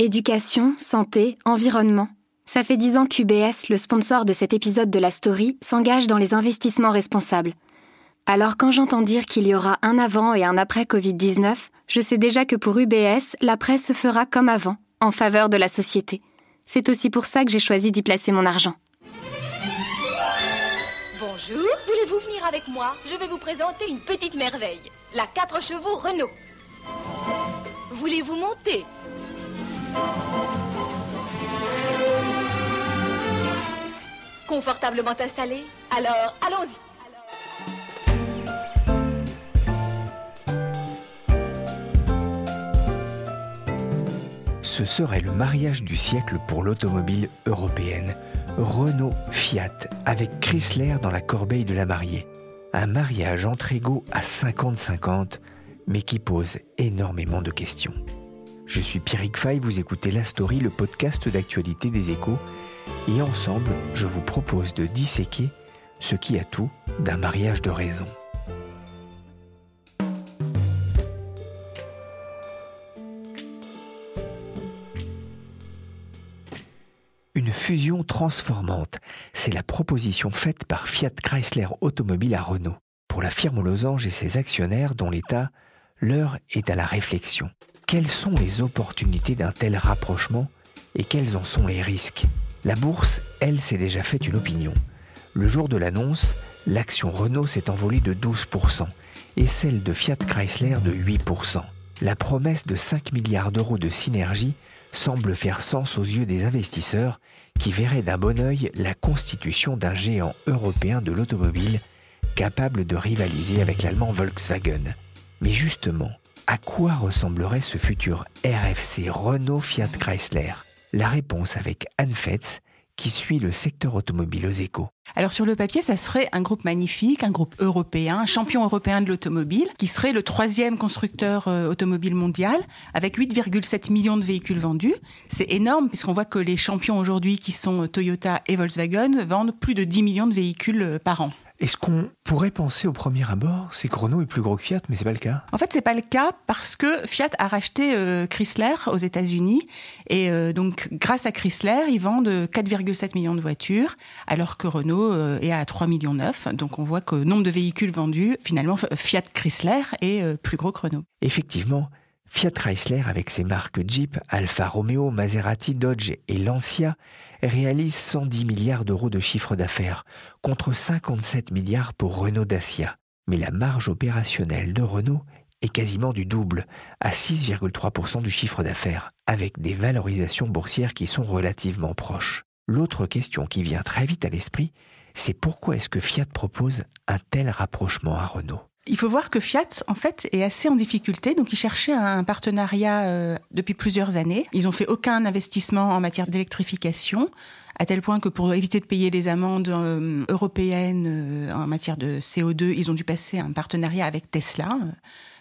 Éducation, santé, environnement. Ça fait dix ans qu'UBS, le sponsor de cet épisode de la story, s'engage dans les investissements responsables. Alors quand j'entends dire qu'il y aura un avant et un après Covid-19, je sais déjà que pour UBS, l'après se fera comme avant, en faveur de la société. C'est aussi pour ça que j'ai choisi d'y placer mon argent. Bonjour, voulez-vous venir avec moi? Je vais vous présenter une petite merveille. La 4 chevaux Renault. Voulez-vous monter? Confortablement installé Alors, allons-y. Ce serait le mariage du siècle pour l'automobile européenne. Renault Fiat avec Chrysler dans la corbeille de la mariée. Un mariage entre égaux à 50-50, mais qui pose énormément de questions. Je suis Pierrick Fay, vous écoutez La Story, le podcast d'actualité des échos, et ensemble, je vous propose de disséquer ce qui a tout d'un mariage de raison. Une fusion transformante, c'est la proposition faite par Fiat Chrysler Automobile à Renault. Pour la firme aux losanges et ses actionnaires dont l'État, l'heure est à la réflexion. Quelles sont les opportunités d'un tel rapprochement et quels en sont les risques? La bourse, elle, s'est déjà fait une opinion. Le jour de l'annonce, l'action Renault s'est envolée de 12% et celle de Fiat Chrysler de 8%. La promesse de 5 milliards d'euros de synergie semble faire sens aux yeux des investisseurs qui verraient d'un bon œil la constitution d'un géant européen de l'automobile capable de rivaliser avec l'allemand Volkswagen. Mais justement, à quoi ressemblerait ce futur RFC Renault Fiat Chrysler? La réponse avec Anne Fetz, qui suit le secteur automobile aux échos. Alors sur le papier, ça serait un groupe magnifique, un groupe européen, un champion européen de l'automobile, qui serait le troisième constructeur euh, automobile mondial, avec 8,7 millions de véhicules vendus. C'est énorme, puisqu'on voit que les champions aujourd'hui, qui sont Toyota et Volkswagen, vendent plus de 10 millions de véhicules euh, par an. Est-ce qu'on pourrait penser au premier abord, c'est que Renault est plus gros que Fiat, mais c'est pas le cas En fait, c'est pas le cas parce que Fiat a racheté euh, Chrysler aux États-Unis et euh, donc grâce à Chrysler, ils vendent 4,7 millions de voitures, alors que Renault euh, est à 3 millions 9. Donc on voit que nombre de véhicules vendus, finalement, Fiat Chrysler est euh, plus gros que Renault. Effectivement, Fiat Chrysler, avec ses marques Jeep, Alfa Romeo, Maserati, Dodge et Lancia, réalise 110 milliards d'euros de chiffre d'affaires, contre 57 milliards pour Renault Dacia. Mais la marge opérationnelle de Renault est quasiment du double, à 6,3% du chiffre d'affaires, avec des valorisations boursières qui sont relativement proches. L'autre question qui vient très vite à l'esprit, c'est pourquoi est-ce que Fiat propose un tel rapprochement à Renault? Il faut voir que Fiat, en fait, est assez en difficulté. Donc, ils cherchaient un partenariat euh, depuis plusieurs années. Ils n'ont fait aucun investissement en matière d'électrification, à tel point que pour éviter de payer les amendes euh, européennes euh, en matière de CO2, ils ont dû passer un partenariat avec Tesla.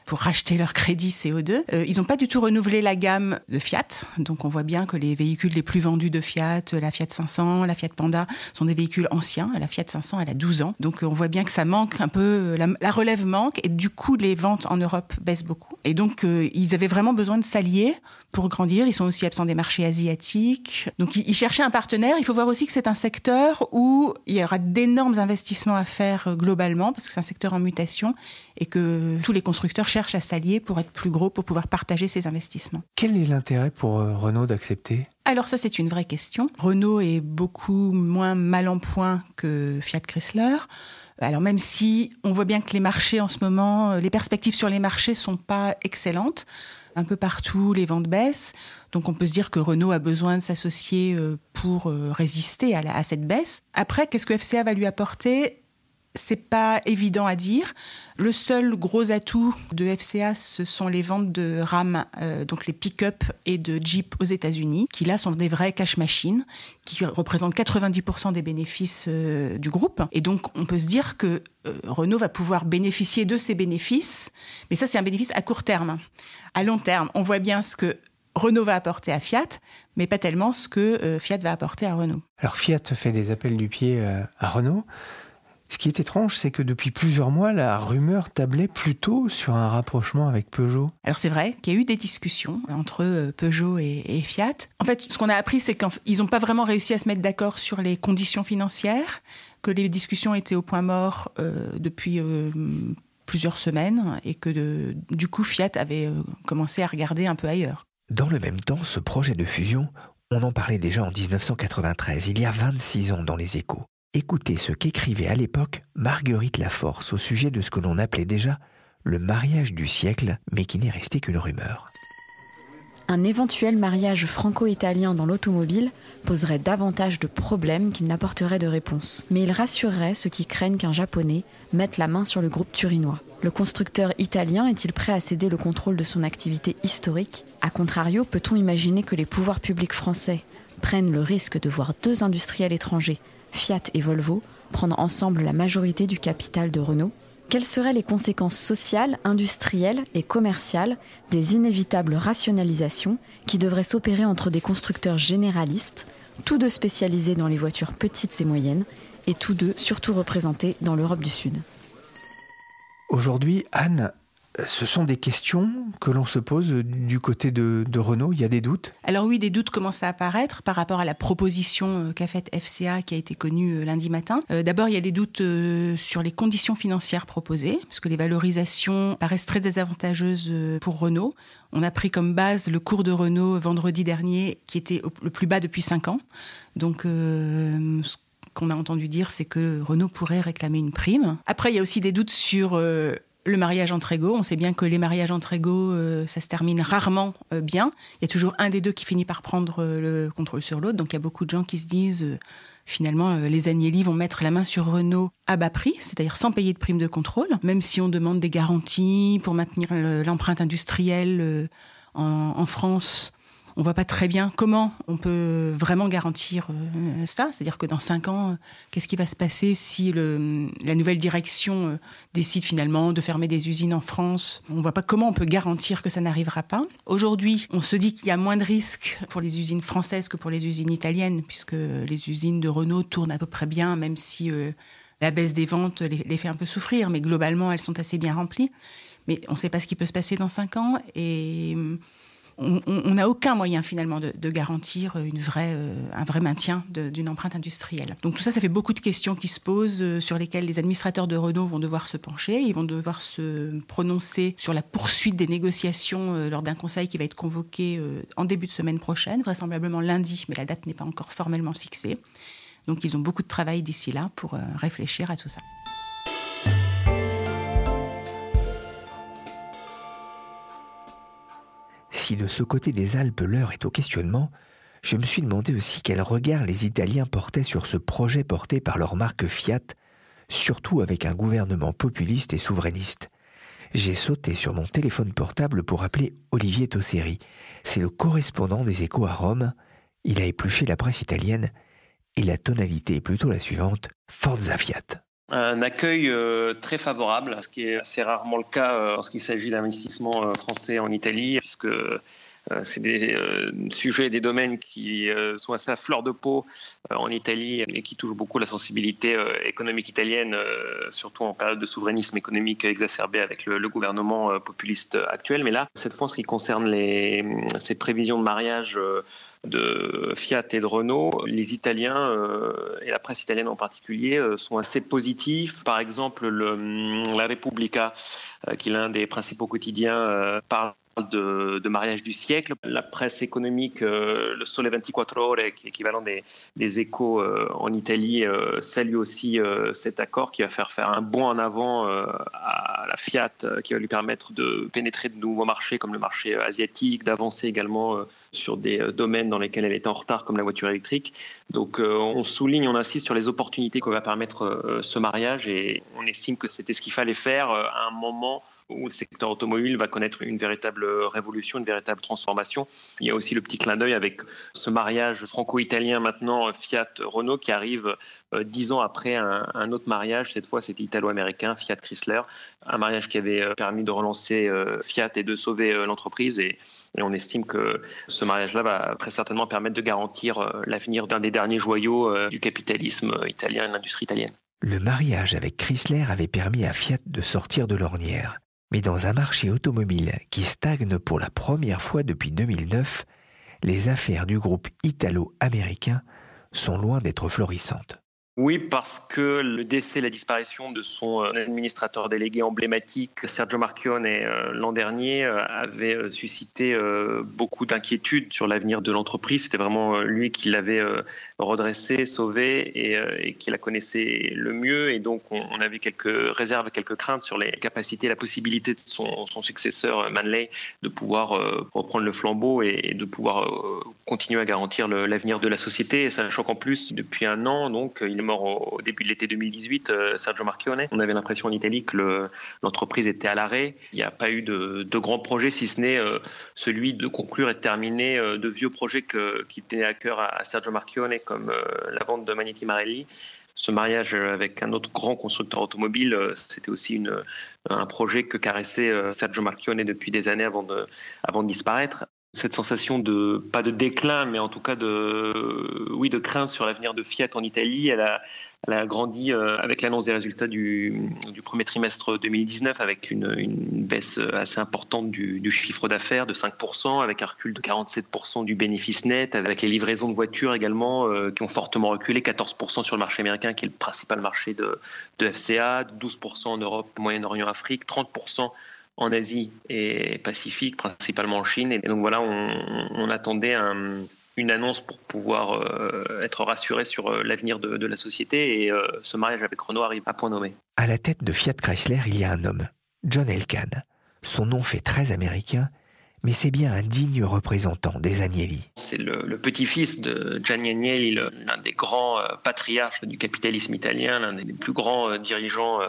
Pour racheter leur crédit CO2. Euh, ils n'ont pas du tout renouvelé la gamme de Fiat. Donc on voit bien que les véhicules les plus vendus de Fiat, la Fiat 500, la Fiat Panda, sont des véhicules anciens. La Fiat 500, elle a 12 ans. Donc euh, on voit bien que ça manque un peu, euh, la, la relève manque et du coup les ventes en Europe baissent beaucoup. Et donc euh, ils avaient vraiment besoin de s'allier pour grandir. Ils sont aussi absents des marchés asiatiques. Donc ils, cherchaient un partenaire. Il faut voir aussi que c'est un secteur où il y aura d'énormes investissements à faire euh, globalement parce que c'est un secteur en mutation et que tous les constructeurs cherchent à s'allier pour être plus gros, pour pouvoir partager ces investissements. Quel est l'intérêt pour euh, Renault d'accepter? Alors ça, c'est une vraie question. Renault est beaucoup moins mal en point que Fiat Chrysler. Alors même si on voit bien que les marchés en ce moment, euh, les perspectives sur les marchés sont pas excellentes, un peu partout les ventes baissent, donc on peut se dire que Renault a besoin de s'associer euh, pour euh, résister à, cette baisse. Après, qu'est-ce que FCA va lui apporter? C'est pas évident à dire. Le seul gros atout de FCA, ce sont les ventes de RAM, euh, donc les pick-up et de Jeep aux États-Unis, qui là sont des vrais cash machines, qui représentent 90% des bénéfices euh, du groupe. Et donc, on peut se dire que euh, Renault va pouvoir bénéficier de ces bénéfices, mais ça, c'est un bénéfice à court terme. À long terme, on voit bien ce que Renault va apporter à Fiat, mais pas tellement ce que Fiat va apporter à Renault. Alors Fiat fait des appels du pied à Renault. Ce qui est étrange, c'est que depuis plusieurs mois, la rumeur tablait plutôt sur un rapprochement avec Peugeot. Alors c'est vrai qu'il y a eu des discussions entre euh, Peugeot et, Fiat. En fait, ce qu'on a appris, c'est qu'ils n'ont pas vraiment réussi à se mettre d'accord sur les conditions financières, que les discussions étaient au point mort euh, depuis euh, plusieurs semaines et que du coup Fiat avait commencé à regarder un peu ailleurs. Dans le même temps, ce projet de fusion, on en parlait déjà en 1993, il y a 26 ans dans les échos. Écoutez ce qu'écrivait à l'époque Marguerite Laforce au sujet de ce que l'on appelait déjà le mariage du siècle, mais qui n'est resté qu'une rumeur. Un éventuel mariage franco-italien dans l'automobile poserait davantage de problèmes qu'il n'apporterait de réponse. Mais il rassurerait ceux qui craignent qu'un Japonais mette la main sur le groupe turinois. Le constructeur italien est-il prêt à céder le contrôle de son activité historique? A contrario, peut-on imaginer que les pouvoirs publics français prennent le risque de voir deux industriels étrangers Fiat et Volvo prendre ensemble la majorité du capital de Renault. Quelles seraient les conséquences sociales, industrielles et commerciales des inévitables rationalisations qui devraient s'opérer entre des constructeurs généralistes, tous deux spécialisés dans les voitures petites et moyennes, et tous deux surtout représentés dans l'Europe du Sud? Aujourd'hui, Anne, ce sont des questions que l'on se pose du côté de, Renault. Il y a des doutes? Alors oui, des doutes commencent à apparaître par rapport à la proposition euh, qu'a faite FCA qui a été connue euh, lundi matin. Euh, d'abord, il y a des doutes sur les conditions financières proposées, parce que les valorisations paraissent très désavantageuses pour Renault. On a pris comme base le cours de Renault vendredi dernier, qui était le plus bas depuis 5 ans. Donc, ce qu'on a entendu dire, c'est que Renault pourrait réclamer une prime. Après, il y a aussi des doutes sur le mariage entre égaux. On sait bien que les mariages entre égaux, euh, ça se termine rarement euh, bien. Il y a toujours un des deux qui finit par prendre euh, le contrôle sur l'autre. Donc il y a beaucoup de gens qui se disent finalement les Agnelli vont mettre la main sur Renault à bas prix, c'est-à-dire sans payer de prime de contrôle, même si on demande des garanties pour maintenir l'empreinte industrielle en France on voit pas très bien comment on peut vraiment garantir euh, ça. C'est-à-dire que dans cinq ans, qu'est-ce qui va se passer si la nouvelle direction euh, décide finalement de fermer des usines en France? On voit pas comment on peut garantir que ça n'arrivera pas. Aujourd'hui, on se dit qu'il y a moins de risques pour les usines françaises que pour les usines italiennes, puisque les usines de Renault tournent à peu près bien, même si euh, la baisse des ventes les, fait un peu souffrir, mais globalement, elles sont assez bien remplies. Mais on ne sait pas ce qui peut se passer dans cinq ans et on n'a aucun moyen finalement de, garantir vraie, euh, un vrai maintien d'une empreinte industrielle. Donc tout ça, ça fait beaucoup de questions qui se posent euh, sur lesquelles les administrateurs de Renault vont devoir se pencher. Ils vont devoir se prononcer sur la poursuite des négociations euh, lors d'un conseil qui va être convoqué en début de semaine prochaine, vraisemblablement lundi, mais la date n'est pas encore formellement fixée. Donc ils ont beaucoup de travail d'ici là pour réfléchir à tout ça. Si de ce côté des Alpes l'heure est au questionnement, je me suis demandé aussi quel regard les Italiens portaient sur ce projet porté par leur marque Fiat, surtout avec un gouvernement populiste et souverainiste. J'ai sauté sur mon téléphone portable pour appeler Olivier Tosseri. C'est le correspondant des échos à Rome. Il a épluché la presse italienne et la tonalité est plutôt la suivante Forza Fiat un accueil euh, très favorable, ce qui est assez rarement le cas euh, lorsqu'il s'agit d'investissements euh, français en Italie, puisque c'est des sujets, des domaines qui sont assez à fleur de peau en Italie et qui touchent beaucoup la sensibilité économique italienne, surtout en période de souverainisme économique exacerbé avec le, gouvernement populiste actuel. Mais là, cette fois, en ce qui concerne les, ces prévisions de mariage de Fiat et de Renault, les Italiens euh, et la presse italienne en particulier euh, sont assez positifs. Par exemple, le, La Repubblica, euh, qui est l'un des principaux quotidiens, parle de, de, mariage du siècle. La presse économique, euh, le Sole 24 Ore, qui est l'équivalent des, des, échos euh, en Italie, euh, salue aussi cet accord qui va faire faire un bond en avant à la Fiat, qui va lui permettre de pénétrer de nouveaux marchés comme le marché asiatique, d'avancer également sur des domaines dans lesquels elle était en retard comme la voiture électrique. Donc on souligne, on insiste sur les opportunités que va permettre ce mariage et on estime que c'était ce qu'il fallait faire à un moment où le secteur automobile va connaître une véritable révolution, une véritable transformation. Il y a aussi le petit clin d'œil avec ce mariage franco-italien maintenant Fiat-Renault qui arrive euh, dix ans après un, autre mariage. Cette fois, c'était italo-américain, Fiat-Chrysler, un mariage qui avait euh, permis de relancer euh, Fiat et de sauver l'entreprise. Et, et on estime que ce mariage-là va très certainement permettre de garantir l'avenir d'un des derniers joyaux du capitalisme italien et de l'industrie italienne. Le mariage avec Chrysler avait permis à Fiat de sortir de l'ornière. Mais dans un marché automobile qui stagne pour la première fois depuis 2009, les affaires du groupe italo-américain sont loin d'être florissantes. Oui, parce que le décès, la disparition de son euh, administrateur délégué emblématique, Sergio Marchionne, euh, l'an dernier, euh, avait suscité beaucoup d'inquiétudes sur l'avenir de l'entreprise. C'était vraiment lui qui l'avait redressé, sauvé et, qui la connaissait le mieux. Et donc, on, avait quelques réserves, quelques craintes sur les capacités, la possibilité de son, successeur, Manley, de pouvoir reprendre le flambeau et, de pouvoir continuer à garantir l'avenir de la société. Sachant qu'en plus, depuis un an, donc, il mort au, début de l'été 2018, euh, Sergio Marchionne. On avait l'impression en Italie que l'entreprise était à l'arrêt. Il n'y a pas eu de, grands projets, si ce n'est euh, celui de conclure et de terminer euh, de vieux projets qui tenaient à cœur à, Sergio Marchionne, comme la vente de Magneti Marelli ce mariage avec un autre grand constructeur automobile, c'était aussi un projet que caressait Sergio Marchionne depuis des années de, avant de disparaître cette sensation de pas de déclin, mais en tout cas de oui de crainte sur l'avenir de Fiat en Italie. Elle a, grandi euh, avec l'annonce des résultats du, premier trimestre 2019 avec une, baisse assez importante du, du chiffre d'affaires de 5%, avec un recul de 47% du bénéfice net, avec les livraisons de voitures également euh, qui ont fortement reculé, 14% sur le marché américain qui est le principal marché de, de FCA, 12% en Europe, Moyen-Orient, Afrique, 30% en Asie et Pacifique, principalement en Chine. Et donc voilà, on, attendait une annonce pour pouvoir euh, être rassuré sur euh, l'avenir de, la société et euh, ce mariage avec Renault arrive à point nommé. À la tête de Fiat Chrysler, il y a un homme, John Elkann. Son nom fait très américain mais c'est bien un digne représentant des Agnelli. C'est le, petit-fils de Gianni Agnelli, l'un des grands euh, patriarches du capitalisme italien, l'un des plus grands euh, dirigeants euh,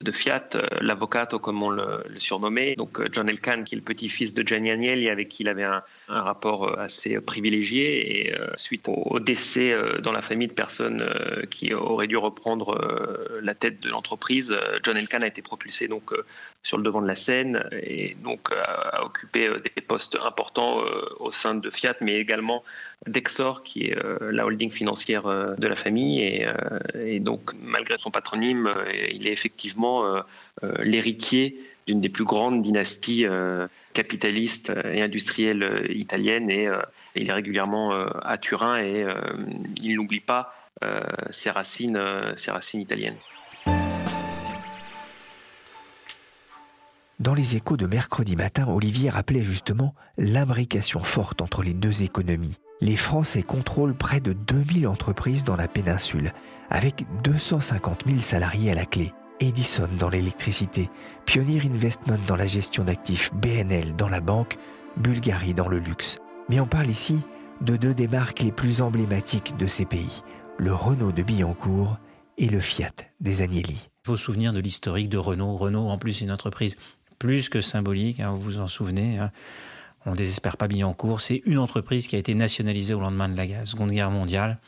de Fiat, l'avocato comme on le, surnommait. Donc John Elkann, qui est le petit-fils de Gianni Agnelli, avec qui il avait un, rapport assez privilégié. Et suite au, décès dans la famille de personnes qui auraient dû reprendre la tête de l'entreprise, John Elkann a été propulsé donc sur le devant de la scène et donc a occupé des des postes importants euh, au sein de Fiat, mais également d'Exor, qui est euh, la holding financière euh, de la famille. Et, donc, malgré son patronyme, il est effectivement l'héritier d'une des plus grandes dynasties capitalistes et industrielles italiennes. Et il est régulièrement à Turin et il n'oublie pas ses racines, ses racines italiennes. Dans les échos de mercredi matin, Olivier rappelait justement l'imbrication forte entre les deux économies. Les Français contrôlent près de 2000 entreprises dans la péninsule, avec 250 000 salariés à la clé. Edison dans l'électricité, Pioneer Investment dans la gestion d'actifs, BNL dans la banque, Bulgarie dans le luxe. Mais on parle ici de deux des marques les plus emblématiques de ces pays, le Renault de Billancourt et le Fiat des Agnelli. Il faut se souvenir de l'historique de Renault. Renault, en plus, une entreprise plus que symbolique, hein, vous vous en souvenez. Hein. On ne désespère pas Billancourt. C'est une entreprise qui a été nationalisée au lendemain de la Seconde Guerre mondiale.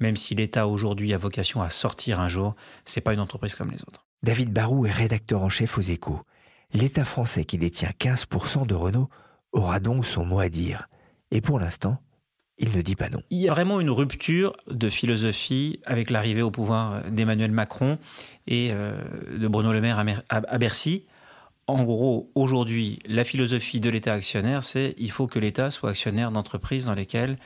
Même si l'État aujourd'hui a vocation à sortir un jour, c'est pas une entreprise comme les autres. David Barou est rédacteur en chef aux Échos. L'État français qui détient 15% de Renault aura donc son mot à dire. Et pour l'instant, il ne dit pas non. Il y a vraiment une rupture de philosophie avec l'arrivée au pouvoir d'Emmanuel Macron et euh, de Bruno Le Maire à Bercy en gros, aujourd'hui, la philosophie de l'État actionnaire, c'est il faut que l'État soit actionnaire d'entreprises dans lesquelles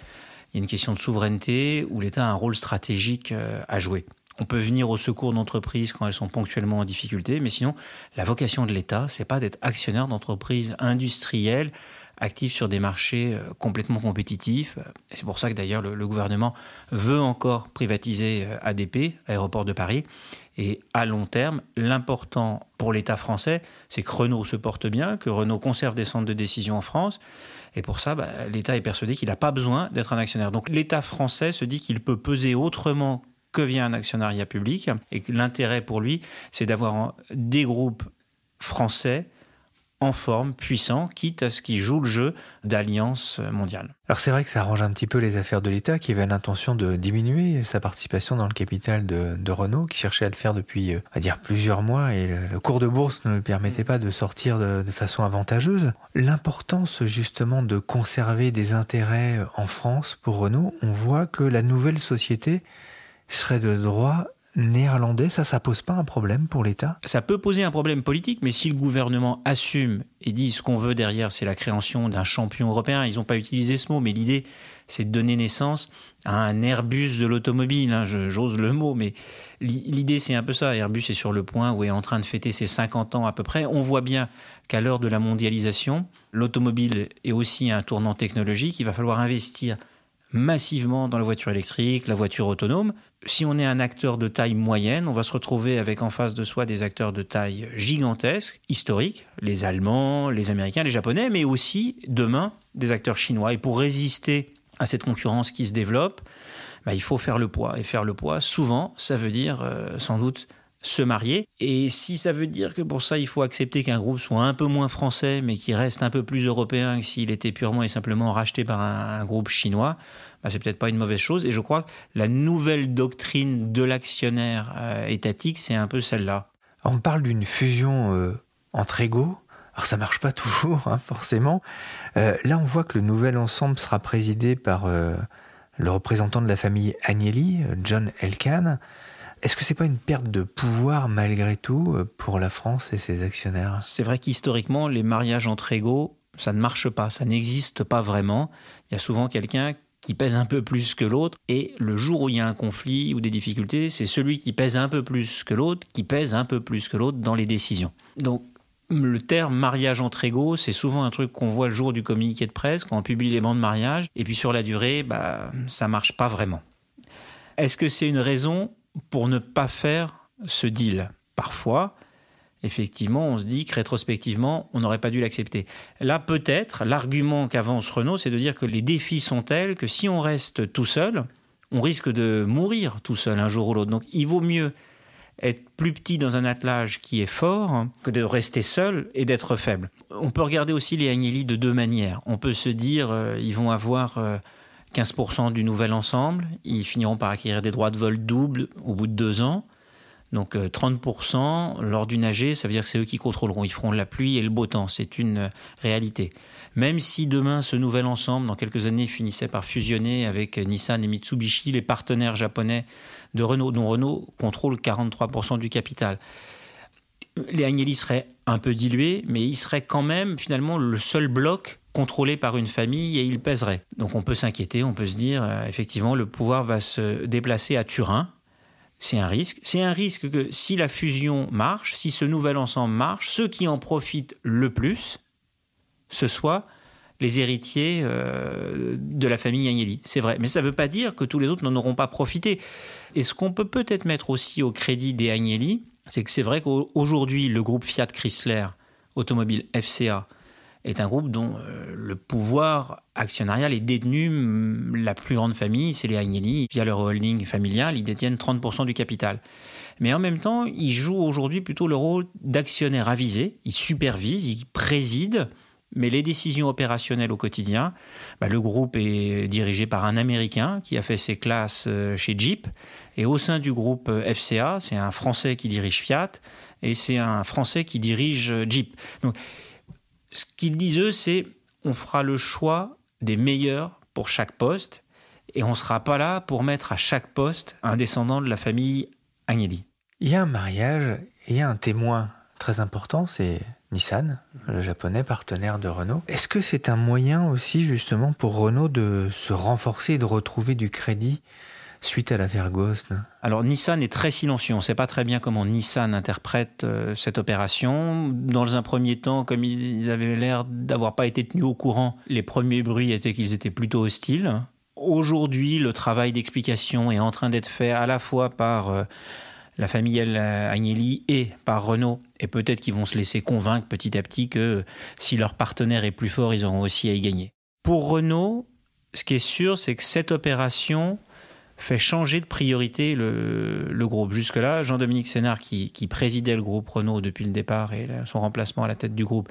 il y a une question de souveraineté, où l'État a un rôle stratégique euh, à jouer. On peut venir au secours d'entreprises quand elles sont ponctuellement en difficulté, mais sinon, la vocation de l'État, c'est pas d'être actionnaire d'entreprises industrielles actives sur des marchés euh, complètement compétitifs. C'est pour ça que d'ailleurs le, gouvernement veut encore privatiser euh, ADP, Aéroport de Paris. Et à long terme, l'important pour l'État français, c'est que Renault se porte bien, que Renault conserve des centres de décision en France. Et pour ça, bah, l'État est persuadé qu'il n'a pas besoin d'être un actionnaire. Donc l'État français se dit qu'il peut peser autrement que via un actionnariat public. Et l'intérêt pour lui, c'est d'avoir des groupes français en forme, puissant, quitte à ce qu'il joue le jeu d'alliance mondiale. Alors c'est vrai que ça arrange un petit peu les affaires de l'État qui avait l'intention de diminuer sa participation dans le capital de, Renault, qui cherchait à le faire depuis, à euh, dire, plusieurs mois, et le, cours de bourse ne le permettait pas de sortir de, de façon avantageuse. L'importance justement de conserver des intérêts en France pour Renault, on voit que la nouvelle société serait de droit néerlandais, ça, ça pose pas un problème pour l'État? Ça peut poser un problème politique, mais si le gouvernement assume et dit ce qu'on veut derrière, c'est la création d'un champion européen, ils n'ont pas utilisé ce mot, mais l'idée, c'est de donner naissance à un Airbus de l'automobile, hein, j'ose le mot, mais l'idée, c'est un peu ça. Airbus est sur le point ou est en train de fêter ses 50 ans à peu près. On voit bien qu'à l'heure de la mondialisation, l'automobile est aussi un tournant technologique, il va falloir investir massivement dans la voiture électrique, la voiture autonome. Si on est un acteur de taille moyenne, on va se retrouver avec en face de soi des acteurs de taille gigantesque, historiques, les Allemands, les Américains, les Japonais, mais aussi demain des acteurs chinois. Et pour résister à cette concurrence qui se développe, bah, il faut faire le poids. Et faire le poids, souvent, ça veut dire euh, sans doute se marier. Et si ça veut dire que pour ça, il faut accepter qu'un groupe soit un peu moins français, mais qui reste un peu plus européen que s'il était purement et simplement racheté par un, groupe chinois, bah, c'est peut-être pas une mauvaise chose. Et je crois que la nouvelle doctrine de l'actionnaire euh, étatique, c'est un peu celle-là. On parle d'une fusion euh, entre égaux. Alors ça marche pas toujours, hein, forcément. Euh, là, on voit que le nouvel ensemble sera présidé par le représentant de la famille Agnelli, John Elkann. Est-ce que c'est pas une perte de pouvoir malgré tout euh, pour la France et ses actionnaires? C'est vrai qu'historiquement, les mariages entre égaux, ça ne marche pas, ça n'existe pas vraiment. Il y a souvent quelqu'un qui pèse un peu plus que l'autre, et le jour où il y a un conflit ou des difficultés, c'est celui qui pèse un peu plus que l'autre qui pèse un peu plus que l'autre dans les décisions. Donc le terme mariage entre égaux, c'est souvent un truc qu'on voit le jour du communiqué de presse, quand on publie les bancs de mariage, et puis sur la durée, bah, ça marche pas vraiment. Est-ce que c'est une raison pour ne pas faire ce deal. Parfois, effectivement, on se dit que rétrospectivement, on n'aurait pas dû l'accepter. Là, peut-être, l'argument qu'avance Renault, c'est de dire que les défis sont tels que si on reste tout seul, on risque de mourir tout seul un jour ou l'autre. Donc, il vaut mieux être plus petit dans un attelage qui est fort que de rester seul et d'être faible. On peut regarder aussi les Agnelli de deux manières. On peut se dire, euh, ils vont avoir... Euh, 15% du nouvel ensemble. Ils finiront par acquérir des droits de vol doubles au bout de deux ans. Donc 30% euh, lors du AG, ça veut dire que c'est eux qui contrôleront. Ils feront la pluie et le beau temps. C'est une euh, réalité. Même si demain, ce nouvel ensemble, dans quelques années, finissait par fusionner avec Nissan et Mitsubishi, les partenaires japonais de Renault, dont Renault contrôle 43% du capital. Les Agnelli seraient un peu dilués, mais ils seraient quand même finalement le seul bloc contrôlé par une famille et il pèserait. Donc on peut s'inquiéter, on peut se dire, euh, effectivement, le pouvoir va se déplacer à Turin. C'est un risque. C'est un risque que si la fusion marche, si ce nouvel ensemble marche, ceux qui en profitent le plus, ce soit les héritiers euh, de la famille Agnelli. C'est vrai. Mais ça ne veut pas dire que tous les autres n'en auront pas profité. Et ce qu'on peut peut-être mettre aussi au crédit des Agnelli, c'est que c'est vrai qu'aujourd'hui, le groupe Fiat Chrysler Automobile FCA est un groupe dont euh, le pouvoir actionnarial est détenu, la plus grande famille, c'est les Agnelli. Via leur holding familial, ils détiennent 30% du capital. Mais en même temps, ils jouent aujourd'hui plutôt le rôle d'actionnaire avisé. Ils supervisent, ils président, mais les décisions opérationnelles au quotidien, bah, le groupe est dirigé par un Américain qui a fait ses classes euh, chez Jeep. Et au sein du groupe euh, FCA, c'est un Français qui dirige Fiat et c'est un Français qui dirige Jeep. Donc, ce qu'ils disent, eux, c'est on fera le choix des meilleurs pour chaque poste et on ne sera pas là pour mettre à chaque poste un descendant de la famille Agnelli. Il y a un mariage et il y a un témoin très important, c'est Nissan, le japonais partenaire de Renault. Est-ce que c'est un moyen aussi justement pour Renault de se renforcer et de retrouver du crédit suite à l'affaire Ghost Alors Nissan est très silencieux. On ne sait pas très bien comment Nissan interprète euh, cette opération. Dans un premier temps, comme ils avaient l'air d'avoir pas été tenus au courant, les premiers bruits étaient qu'ils étaient plutôt hostiles. Aujourd'hui, le travail d'explication est en train d'être fait à la fois par euh, la famille Agnelli et par Renault. Et peut-être qu'ils vont se laisser convaincre petit à petit que si leur partenaire est plus fort, ils auront aussi à y gagner. Pour Renault, ce qui est sûr, c'est que cette opération fait changer de priorité le, groupe. Jusque-là, Jean-Dominique Sénard, qui, présidait le groupe Renault depuis le départ et son remplacement à la tête du groupe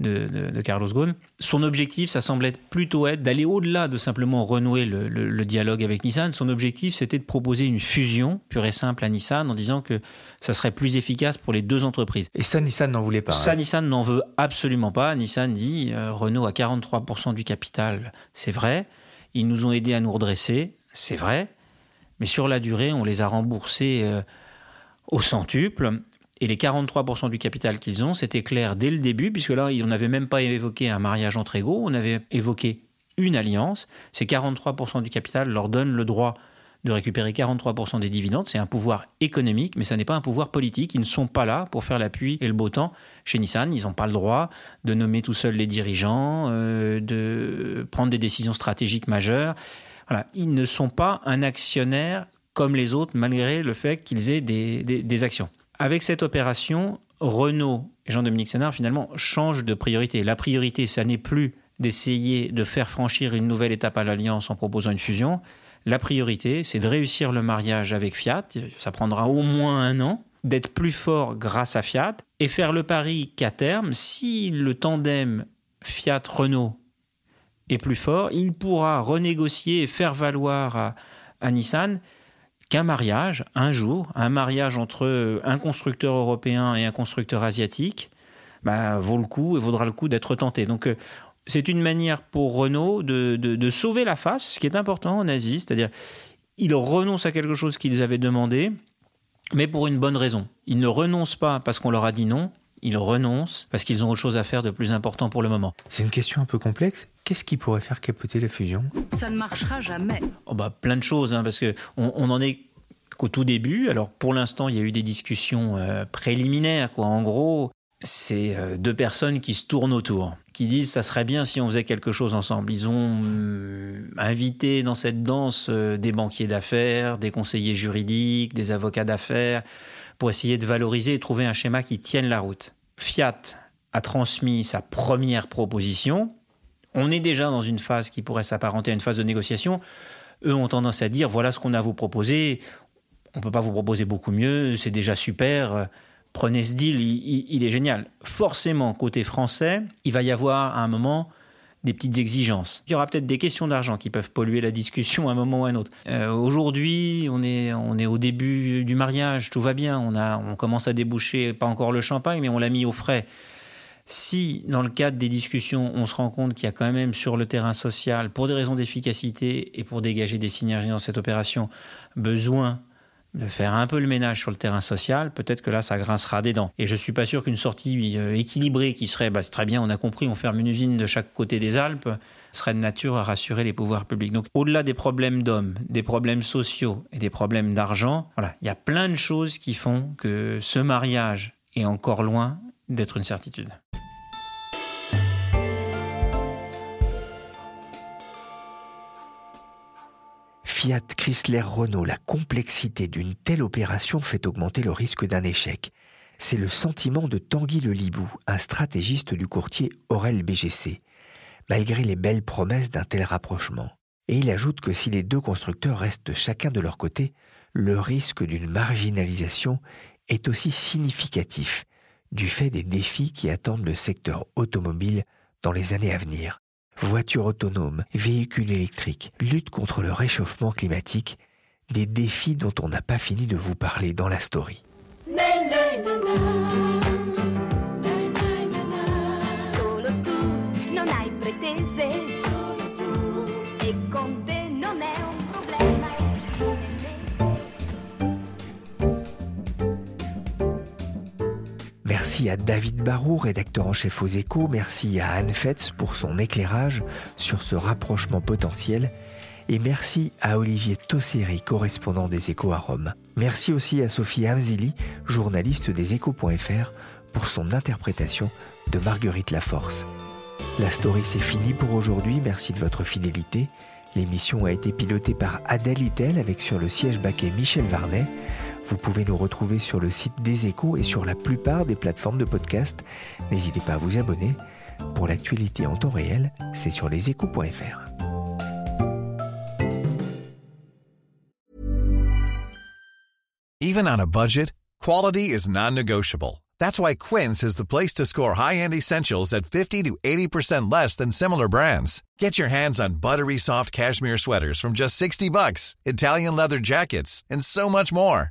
de, Carlos Ghosn, son objectif, ça semblait plutôt être d'aller au-delà de simplement renouer le, dialogue avec Nissan. Son objectif, c'était de proposer une fusion pure et simple à Nissan en disant que ça serait plus efficace pour les deux entreprises. Et ça, Nissan n'en voulait pas. Ça, hein. Nissan n'en veut absolument pas. Nissan dit euh, Renault a 43% du capital, c'est vrai. Ils nous ont aidés à nous redresser, c'est vrai. Mais sur la durée, on les a remboursés euh, au centuple. Et les 43% du capital qu'ils ont, c'était clair dès le début, puisque là, on n'avait même pas évoqué un mariage entre égaux, on avait évoqué une alliance. Ces 43% du capital leur donnent le droit de récupérer 43% des dividendes. C'est un pouvoir économique, mais ça n'est pas un pouvoir politique. Ils ne sont pas là pour faire l'appui et le beau temps chez Nissan. Ils n'ont pas le droit de nommer tout seuls les dirigeants, euh, de prendre des décisions stratégiques majeures. Ils ne sont pas un actionnaire comme les autres, malgré le fait qu'ils aient des, actions. Avec cette opération, Renault et Jean-Dominique Sénard, finalement, changent de priorité. La priorité, ça n'est plus d'essayer de faire franchir une nouvelle étape à l'Alliance en proposant une fusion. La priorité, c'est de réussir le mariage avec Fiat. Ça prendra au moins un an d'être plus fort grâce à Fiat et faire le pari qu'à terme, si le tandem Fiat-Renault est plus fort, il pourra renégocier et faire valoir à, Nissan qu'un mariage, un jour, un mariage entre un constructeur européen et un constructeur asiatique, bah, vaut le coup et vaudra le coup d'être tenté. Donc, euh, c'est une manière pour Renault de, sauver la face, ce qui est important en Asie, c'est-à-dire ils renoncent à quelque chose qu'ils avaient demandé, mais pour une bonne raison. Ils ne renoncent pas parce qu'on leur a dit non, ils renoncent parce qu'ils ont autre chose à faire de plus important pour le moment. C'est une question un peu complexe. Qu'est-ce qui pourrait faire capoter la fusion? Ça ne marchera jamais. Oh bah, plein de choses, hein, parce qu'on on en est qu'au tout début. Alors pour l'instant, il y a eu des discussions euh, préliminaires. Quoi. En gros, c'est euh, deux personnes qui se tournent autour, qui disent ça serait bien si on faisait quelque chose ensemble. Ils ont hum, invité dans cette danse euh, des banquiers d'affaires, des conseillers juridiques, des avocats d'affaires pour essayer de valoriser et trouver un schéma qui tienne la route. Fiat a transmis sa première proposition. On est déjà dans une phase qui pourrait s'apparenter à une phase de négociation. Eux ont tendance à dire voilà ce qu'on a à vous proposer. On ne peut pas vous proposer beaucoup mieux, c'est déjà super. Prenez ce deal, il, est génial. Forcément, côté français, il va y avoir à un moment des petites exigences. Il y aura peut-être des questions d'argent qui peuvent polluer la discussion à un moment ou à un autre. Euh, aujourd'hui, on est, on est au début du mariage, tout va bien, on, a, on commence à déboucher, pas encore le champagne, mais on l'a mis au frais. Si, dans le cadre des discussions, on se rend compte qu'il y a quand même sur le terrain social, pour des raisons d'efficacité et pour dégager des synergies dans cette opération, besoin de faire un peu le ménage sur le terrain social, peut-être que là, ça grincera des dents. Et je suis pas sûr qu'une sortie euh, équilibrée qui serait, bah, très bien, on a compris, on ferme une usine de chaque côté des Alpes, serait de nature à rassurer les pouvoirs publics. Donc, au-delà des problèmes d'hommes, des problèmes sociaux et des problèmes d'argent, voilà, il y a plein de choses qui font que ce mariage est encore loin d'être une certitude. Fiat, Chrysler, Renault, la complexité d'une telle opération fait augmenter le risque d'un échec. C'est le sentiment de Tanguy Le Libou, un stratégiste du courtier Aurel BGC, malgré les belles promesses d'un tel rapprochement. Et il ajoute que si les deux constructeurs restent chacun de leur côté, le risque d'une marginalisation est aussi significatif du fait des défis qui attendent le secteur automobile dans les années à venir voitures autonomes, véhicules électriques, lutte contre le réchauffement climatique, des défis dont on n'a pas fini de vous parler dans la story. Merci à David Barou, rédacteur en chef aux échos. Merci à Anne Fetz pour son éclairage sur ce rapprochement potentiel. Et merci à Olivier Tosseri, correspondant des Échos à Rome. Merci aussi à Sophie Hamzili, journaliste des Échos.fr, pour son interprétation de Marguerite Laforce. La story c'est fini pour aujourd'hui, merci de votre fidélité. L'émission a été pilotée par Adèle Itel avec sur le siège baquet Michel Varnet. Vous pouvez nous retrouver sur le site des échos et sur la plupart des plateformes de podcast. N'hésitez pas à vous abonner. Pour l'actualité en temps réel, c'est sur leséchos.fr. Even on a budget, quality is non-negotiable. That's why Quince is the place to score high-end essentials at 50 to 80% less than similar brands. Get your hands on buttery soft cashmere sweaters from just 60 bucks, Italian leather jackets, and so much more.